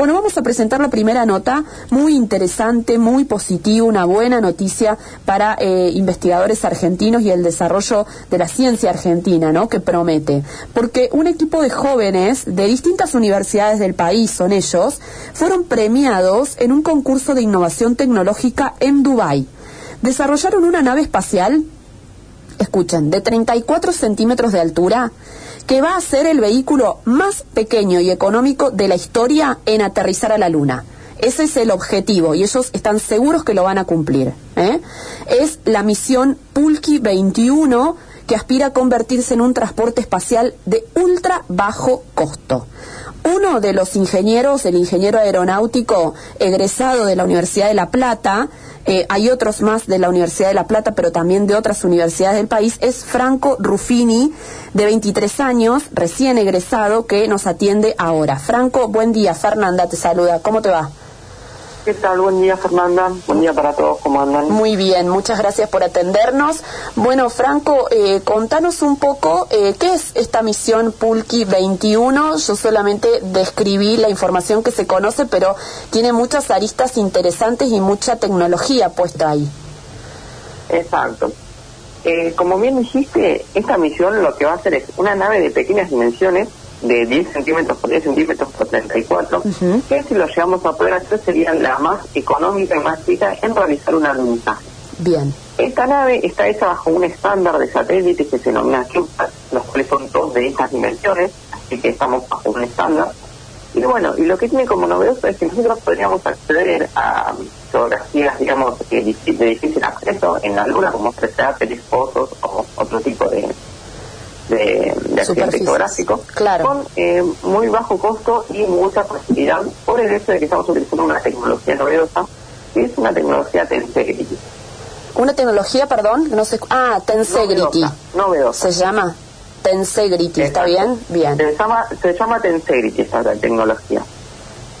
Bueno, vamos a presentar la primera nota, muy interesante, muy positiva, una buena noticia para eh, investigadores argentinos y el desarrollo de la ciencia argentina, ¿no? Que promete. Porque un equipo de jóvenes de distintas universidades del país, son ellos, fueron premiados en un concurso de innovación tecnológica en Dubái. Desarrollaron una nave espacial, escuchen, de 34 centímetros de altura que va a ser el vehículo más pequeño y económico de la historia en aterrizar a la Luna. Ese es el objetivo y ellos están seguros que lo van a cumplir. ¿eh? Es la misión Pulki 21 que aspira a convertirse en un transporte espacial de ultra bajo costo. Uno de los ingenieros, el ingeniero aeronáutico egresado de la Universidad de La Plata, eh, hay otros más de la Universidad de La Plata, pero también de otras universidades del país, es Franco Ruffini, de 23 años, recién egresado, que nos atiende ahora. Franco, buen día. Fernanda te saluda. ¿Cómo te va? ¿Qué tal? Buen día, Fernanda. Buen día para todos. ¿Cómo andan? Muy bien, muchas gracias por atendernos. Bueno, Franco, eh, contanos un poco eh, qué es esta misión Pulki 21. Yo solamente describí la información que se conoce, pero tiene muchas aristas interesantes y mucha tecnología puesta ahí. Exacto. Eh, como bien dijiste, esta misión lo que va a hacer es una nave de pequeñas dimensiones de 10 centímetros por 10 centímetros por 34, que si lo llevamos a poder hacer sería la más económica y más chica en realizar un alunizaje. Bien. Esta nave está hecha bajo un estándar de satélites que se denomina CubeSat, los cuales son todos de estas dimensiones, así que estamos bajo un estándar. Y bueno, y lo que tiene como novedoso es que nosotros podríamos acceder a fotografías, digamos, de difícil acceso en la Luna, como satélites, fotos o otro tipo de, de, de accidente claro. con eh, muy bajo costo y mucha facilidad por el hecho de que estamos utilizando una tecnología novedosa que es una tecnología Tensegrity. Una tecnología, perdón, no sé, ah, Tensegrity. Novedosa. Se llama Tensegrity, ¿está bien? Bien. Se llama, se llama Tensegrity esta tecnología.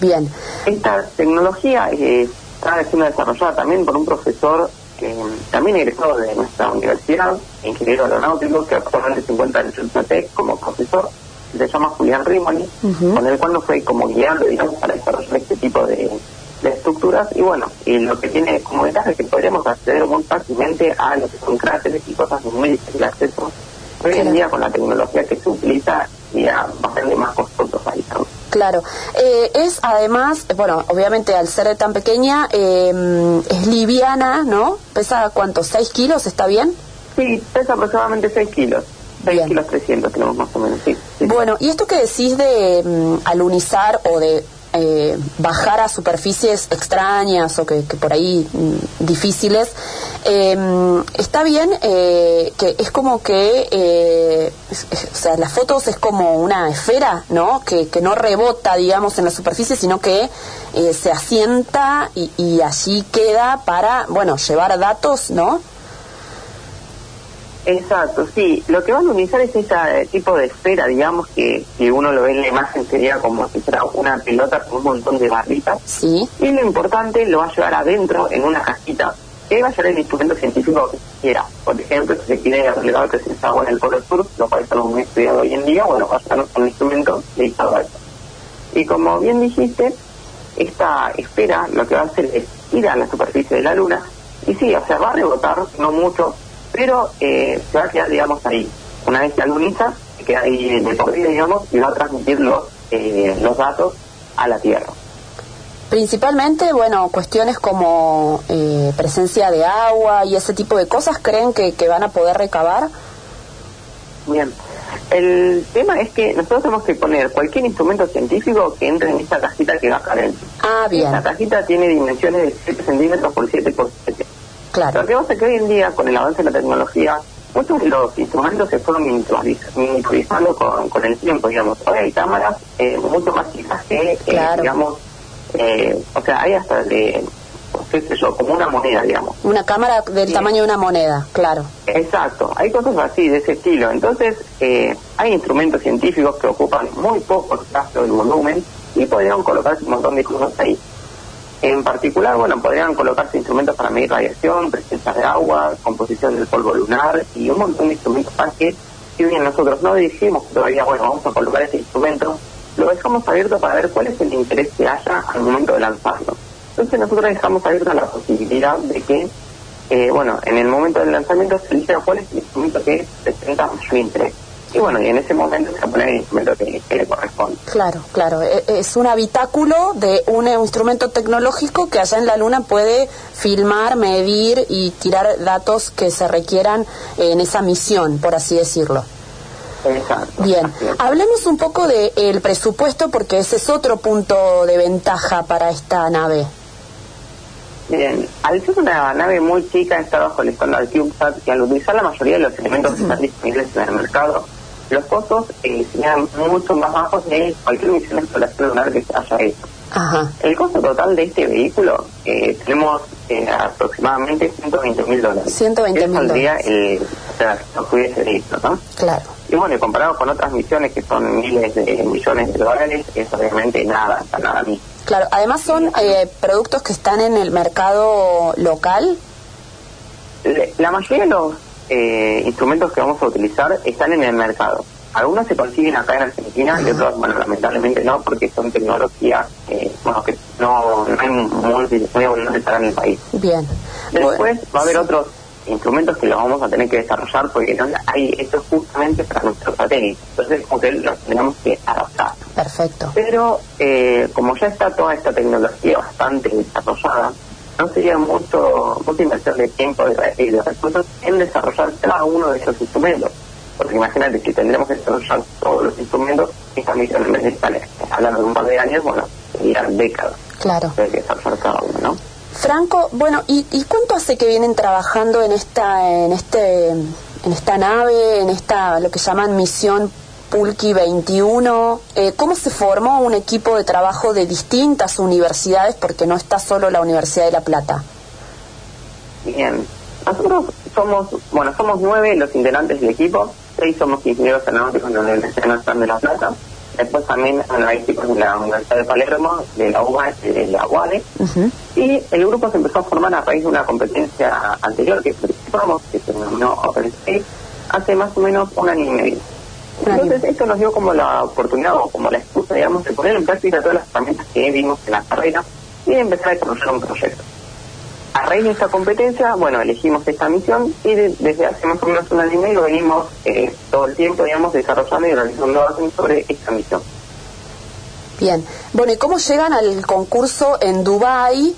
Bien. Esta tecnología eh, está siendo desarrollada también por un profesor que también egresado de nuestra universidad, ingeniero aeronáutico, que actualmente se encuentra en el como profesor, se llama Julián Rimoni, con el cual nos fue como guiando, digamos, para desarrollar este tipo de, estructuras. Y bueno, y lo que tiene como ventaja es que podríamos acceder muy fácilmente a lo que son cráteres y cosas muy difíciles de acceso. Hoy en día, con la tecnología que se utiliza, ya bastante más costosos ahí Claro. Eh, es además, bueno, obviamente al ser tan pequeña, eh, es liviana, ¿no? ¿Pesa cuánto? ¿6 kilos? ¿Está bien? Sí, pesa aproximadamente 6 kilos. 6 kilos 300 tenemos más o menos, sí. Bueno, ¿y esto que decís de mm, alunizar o de eh, bajar a superficies extrañas o que, por ahí mm, difíciles, em, está bien eh, que es como que, eh, o sea, las fotos es como una esfera, ¿no? Que, que no rebota, digamos, en la superficie, sino que se asienta y, y allí queda para, bueno, llevar datos, ¿no? Exacto, sí. Lo que va a unizar es ese tipo de esfera, digamos, que, que uno lo ve en la imagen sería como si fuera una pelota con un montón de barritas. Sí. Y lo importante lo va a llevar adentro en una cajita que va a llevar el instrumento científico que quiera. Por ejemplo, si se quiere relevar que se agua en el Polo Sur, lo cual es algo muy estudiado hoy en día, bueno, va a llevar un instrumento dedicado a eso. Y como bien dijiste, esta esfera lo que va a hacer es ir a la superficie de la Luna y sí, o sea, va a rebotar, no mucho, pero eh, se va a quedar, digamos, ahí. Una vez que aluniza, se queda ahí de por vida, digamos, y va a transmitir los, eh, los datos a la Tierra. Principalmente, bueno, cuestiones como eh, presencia de agua y ese tipo de cosas, ¿creen que, que van a poder recabar? Bien. El tema es que nosotros tenemos que poner cualquier instrumento científico que entre en esta cajita que va acá adentro. Ah, bien. Esta cajita tiene dimensiones de 7 centímetros por 7 por 7. Claro. Lo que pasa es que hoy en día, con el avance de la tecnología, muchos de los instrumentos se fueron miniaturizando con, con el tiempo, digamos. Hoy hay cámaras eh, mucho más chicas que, eh, digamos, eh, o sea, hay hasta de, qué sé yo, como una moneda, digamos. Una cámara del tamaño de una moneda, claro. Exacto, hay cosas así, de ese estilo. Entonces, hay instrumentos científicos que ocupan muy poco espacio del volumen y podrían colocarse un montón de cosas ahí. En particular, bueno, podrían colocarse instrumentos para medir radiación, presencia de agua, composición del polvo lunar y un montón de instrumentos para que, si bien nosotros no dijimos todavía, bueno, vamos a colocar ese instrumento, lo dejamos abierto para ver cuál es el interés que haya al momento de lanzarlo. Entonces nosotros dejamos abierta la posibilidad de que, eh, bueno, en el momento del lanzamiento se elija cuál es el instrumento que presenta mayor interés. Y bueno, y en ese momento se pone el instrumento que, le corresponde. Claro, claro. E, es un habitáculo de un instrumento tecnológico que allá en la Luna puede filmar, medir y tirar datos que se requieran en esa misión, por así decirlo. Exacto. Bien, hablemos un poco del presupuesto porque ese es otro punto de ventaja para esta nave. Bien, al ser una nave muy chica está bajo el estándar CubeSat y al utilizar la mayoría de los elementos que están disponibles en el mercado, los costos eh, serían mucho más bajos de cualquier misión de exploración lunar que se haya hecho. El costo total de este vehículo eh, tenemos eh, aproximadamente 120 mil dólares. 120 mil dólares. El, o sea, no visto, ¿no? Claro. Y bueno, comparado con otras misiones que son miles de millones de dólares, es obviamente nada, hasta nada mismo. Claro, además son eh, productos que están en el mercado local. La mayoría de los eh, instrumentos que vamos a utilizar están en el mercado. Algunos se consiguen acá en Argentina y otros, bueno, lamentablemente no, porque son tecnologías eh, bueno, que no, no hay muy, muy abundantes en el país. Bien. Después va a haber otros instrumentos que los vamos a tener que desarrollar porque no hay esto es justamente para nuestros satélites entonces como que los tenemos que adaptar. Perfecto. Pero eh, como ya está toda esta tecnología bastante desarrollada no sería mucho mucha inversión de tiempo y de recursos en desarrollar cada uno de esos instrumentos. Porque imagínate si tendremos que desarrollar todos los instrumentos esta misión en vez de estar hablando de un par de años bueno serían décadas. Claro. De desarrollar cada uno ¿no? Franco, bueno, ¿y, cuánto hace que vienen trabajando en esta, en este, en esta nave, en esta lo que llaman misión Pulki 21? Eh, ¿Cómo se formó un equipo de trabajo de distintas universidades? Porque no está solo la Universidad de La Plata. Bien, nosotros somos, bueno, somos nueve los integrantes del equipo, seis somos ingenieros aeronáuticos en la Universidad de La Plata Después también hay chicos de la Universidad de Palermo, de la UBA de la UADE. Y el grupo se empezó a formar a raíz de una competencia anterior que participamos, que se denominó OpenSpace, hace más o menos un año y medio. Entonces esto nos dio como la oportunidad o como la excusa, digamos, de poner en práctica todas las herramientas que vimos en la carrera y de empezar a desarrollar un proyecto. A raíz de esta competencia, bueno, elegimos esta misión y desde hace más o menos un año y medio venimos eh, todo el tiempo, digamos, desarrollando y realizando sobre esta misión. Bien. Bueno, ¿y cómo llegan al concurso en Dubái,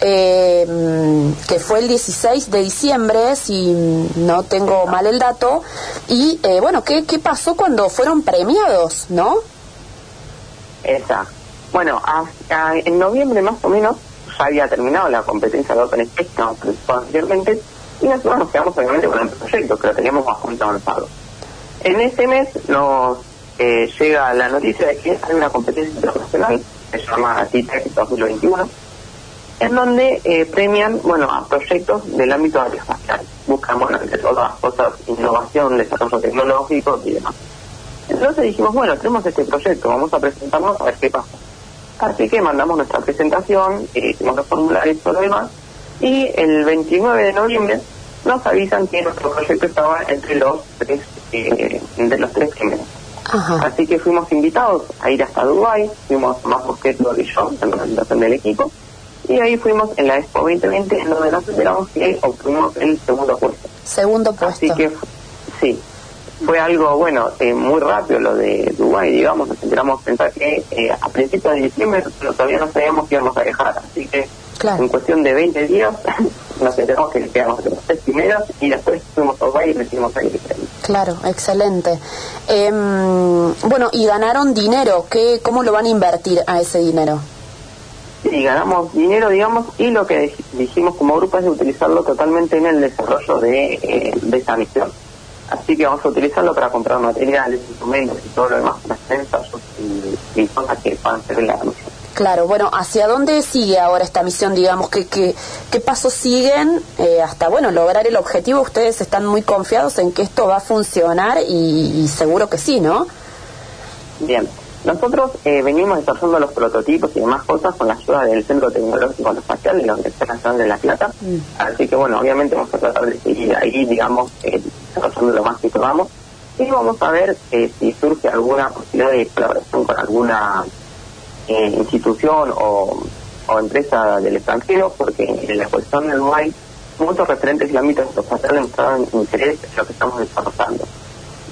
eh, que fue el 16 de diciembre, si no tengo mal el dato? Y, eh, bueno, ¿qué, ¿qué pasó cuando fueron premiados, no? Exacto. Bueno, en noviembre más o menos ya había terminado la competencia de OpenSpace que hemos anteriormente y nosotros nos quedamos obviamente con el proyecto que lo teníamos bastante avanzado. En ese mes nos eh, llega la noticia de que hay una competencia internacional que se llama TITEC 2021 en donde eh, premian bueno a proyectos del ámbito aeroespacial. Buscan, bueno, entre todas las cosas, innovación, desarrollo tecnológico y demás. Entonces dijimos, bueno, tenemos este proyecto, vamos a presentarnos a ver qué pasa. Así que mandamos nuestra presentación, eh, hicimos los formularios y todo lo demás, y el 29 de noviembre nos avisan que nuestro proyecto estaba entre los tres, eh, entre los tres primeros. Así que fuimos invitados a ir hasta Dubái, fuimos más Bosqueto y yo, en representación del equipo, y ahí fuimos en la Expo 2020, en donde nos enteramos que obtuvimos el segundo puesto. Segundo puesto. Así que, sí, fue algo, bueno, eh, muy rápido lo de Dubái, digamos, nos enteramos pensar que eh, a principios de diciembre todavía no sabíamos que íbamos a dejar, así que en cuestión de 20 días nos enteramos que quedamos los tres primeros y después fuimos a Dubái y recibimos ahí. Claro, excelente. Em, bueno, y ganaron dinero, ¿Qué, ¿cómo lo van a invertir a ese dinero? Sí, ganamos dinero, digamos, y lo que dijimos como grupo es de utilizarlo totalmente en el desarrollo de, eh, de esa misión. Así que vamos a utilizarlo para comprar materiales, instrumentos y todo lo demás, las y, y cosas que puedan servir la misión. Claro, bueno, ¿hacia dónde sigue ahora esta misión, digamos? ¿Qué, qué, qué pasos siguen eh, hasta, bueno, lograr el objetivo? Ustedes están muy confiados en que esto va a funcionar y, y seguro que sí, ¿no? Bien, nosotros eh, venimos desarrollando los prototipos y demás cosas con la ayuda del Centro Tecnológico Aeroespacial de la Universidad Nacional de La Plata. Mm. Así que, bueno, obviamente vamos a tratar de seguir ahí, digamos, eh, desarrollando lo más que podamos. y vamos a ver eh, si surge alguna posibilidad de colaboración con alguna eh, institución o, empresa del extranjero, porque en la exposición del Uruguay muchos referentes del ámbito espacial demostraron interés en lo que estamos desarrollando.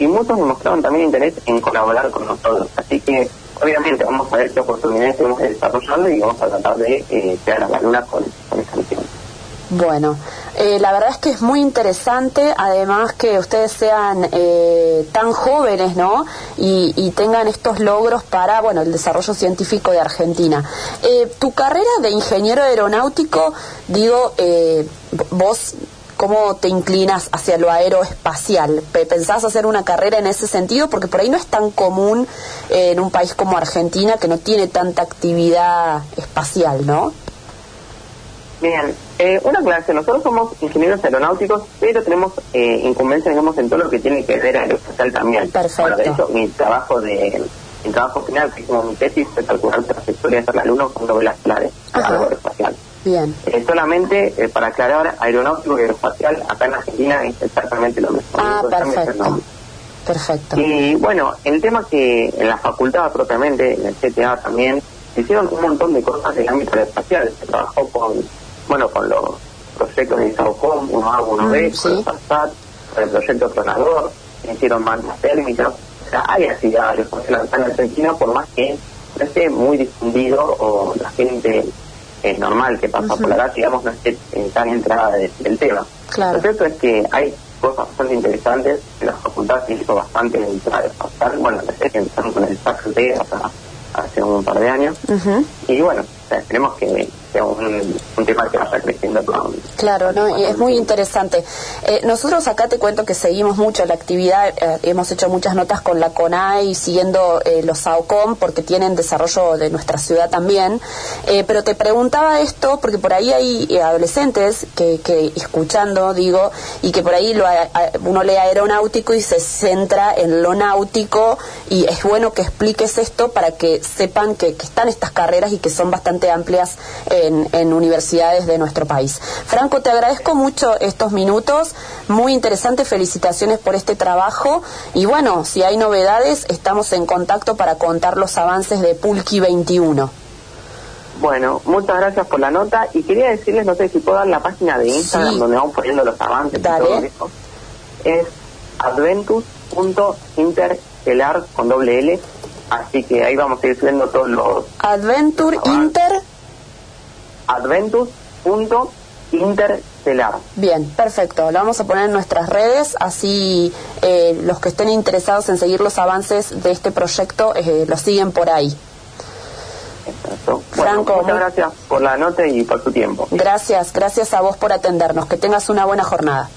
Y muchos demostraron también interés en colaborar con nosotros. Así que, obviamente, vamos a ver qué oportunidades tenemos desarrollando y vamos a tratar de eh, a la luna con, con esta misión. Bueno, eh, la verdad es que es muy interesante, además que ustedes sean eh, tan jóvenes, ¿no? Y, tengan estos logros para, bueno, el desarrollo científico de Argentina. Eh, tu carrera de ingeniero aeronáutico, digo, vos ¿Cómo te inclinas hacia lo aeroespacial? ¿Pensás hacer una carrera en ese sentido? Porque por ahí no es tan común en un país como Argentina que no tiene tanta actividad espacial, ¿no? Bien, eh, una clase, nosotros somos ingenieros aeronáuticos, pero tenemos eh, incumbencia, digamos, en todo lo que tiene que ver aeroespacial también. Perfecto. Bueno, de hecho, mi trabajo de mi trabajo final, que como mi tesis, fue calcular trayectorias la Luna con velas claves aeroespacial. Bien. Eh, solamente eh, para aclarar, aeronáutico y aeroespacial acá en Argentina es exactamente lo mismo. Ah, perfecto. Perfecto. Y bueno, el tema que en la facultad propiamente, en el CTA también, se hicieron un montón de cosas del ámbito aeroespacial. Se trabajó con bueno, con los proyectos de SAOCOM, uno A, uno B, con el PASAT, con el proyecto Tronador, hicieron mantas térmicas, o sea, hay actividades en la Argentina, por más que no esté muy difundido o la gente es normal que pasa por la edad, digamos, no esté tan entrada del tema. Claro. Lo cierto es que hay cosas bastante interesantes, la facultad se hizo bastante pasar, bueno, empezaron con el SAC hasta hace un par de años, y bueno, esperemos que un, tema que vaya creciendo Claro, ¿no? y es muy interesante. Eh, nosotros acá te cuento que seguimos mucho la actividad, eh, hemos hecho muchas notas con la CONAI siguiendo eh, los SAOCOM porque tienen desarrollo de nuestra ciudad también, pero te preguntaba esto porque por ahí hay adolescentes que, que escuchando, digo, y que por ahí lo, uno lee aeronáutico y se centra en lo náutico y es bueno que expliques esto para que sepan que están estas carreras y que son bastante amplias en, universidades de nuestro país. Franco, te agradezco mucho estos minutos, muy interesante, felicitaciones por este trabajo y bueno, si hay novedades, estamos en contacto para contar los avances de Pulki 21. Bueno, muchas gracias por la nota y quería decirles, no sé si puedo dar la página de Instagram donde vamos poniendo los avances Dale. y todo eso. Es adventus.interstellar con doble L, así que ahí vamos a ir subiendo todos los... Adventure Inter adventus.interstellar. Bien, perfecto. Lo vamos a poner en nuestras redes, así eh, los que estén interesados en seguir los avances de este proyecto eh, lo siguen por ahí. Franco, muchas gracias por la nota y por tu tiempo. Gracias, gracias a vos por atendernos. Que tengas una buena jornada.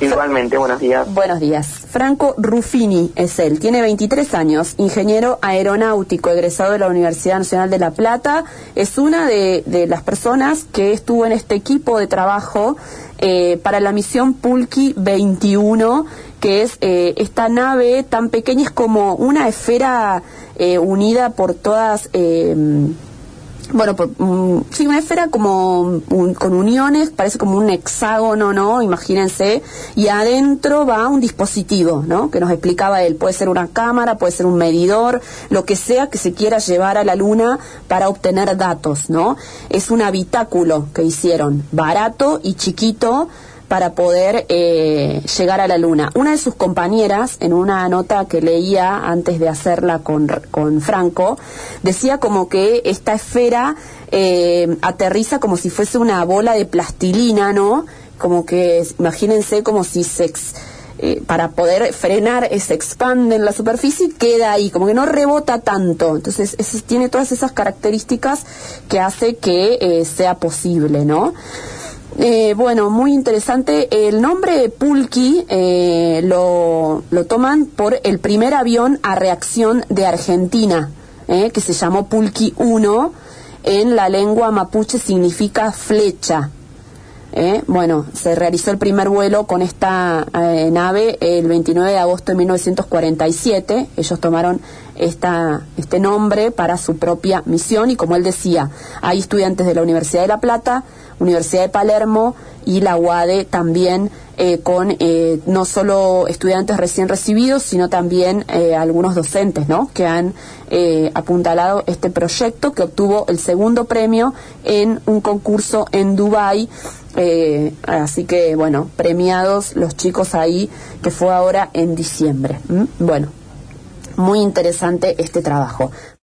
Igualmente, buenos días. Buenos días. Franco Ruffini es él, tiene 23 años, ingeniero aeronáutico, egresado de la Universidad Nacional de La Plata. Es una de, las personas que estuvo en este equipo de trabajo eh, para la misión Pulki 21, que es eh, esta nave tan pequeña, es como una esfera eh, unida por todas bueno, por, mm, sí, una esfera como con uniones, parece como un hexágono, ¿no? Imagínense, y adentro va un dispositivo, ¿no? Que nos explicaba él, puede ser una cámara, puede ser un medidor, lo que sea que se quiera llevar a la luna para obtener datos, ¿no? Es un habitáculo que hicieron, barato y chiquito, para poder eh, llegar a la Luna. Una de sus compañeras, en una nota que leía antes de hacerla con, con Franco, decía como que esta esfera eh, aterriza como si fuese una bola de plastilina, ¿no? Como que, imagínense como si se... Eh, para poder frenar se expande en la superficie queda ahí, como que no rebota tanto. Entonces tiene todas esas características que hace que sea posible, ¿no? Eh, bueno, muy interesante. El nombre Pulki eh, lo, lo, toman por el primer avión a reacción de Argentina, eh, que se llamó Pulki 1. En la lengua mapuche significa flecha. Bueno, se realizó el primer vuelo con esta nave el 29 de agosto de 1947. Ellos tomaron esta, este nombre para su propia misión y como él decía, hay estudiantes de la Universidad de La Plata, Universidad de Palermo y la UADE también eh, con eh, no solo estudiantes recién recibidos, sino también eh, algunos docentes, ¿no? Que han apuntalado este proyecto que obtuvo el segundo premio en un concurso en Dubái. así que, bueno, premiados los chicos ahí, que fue ahora en diciembre. Bueno, muy interesante este trabajo.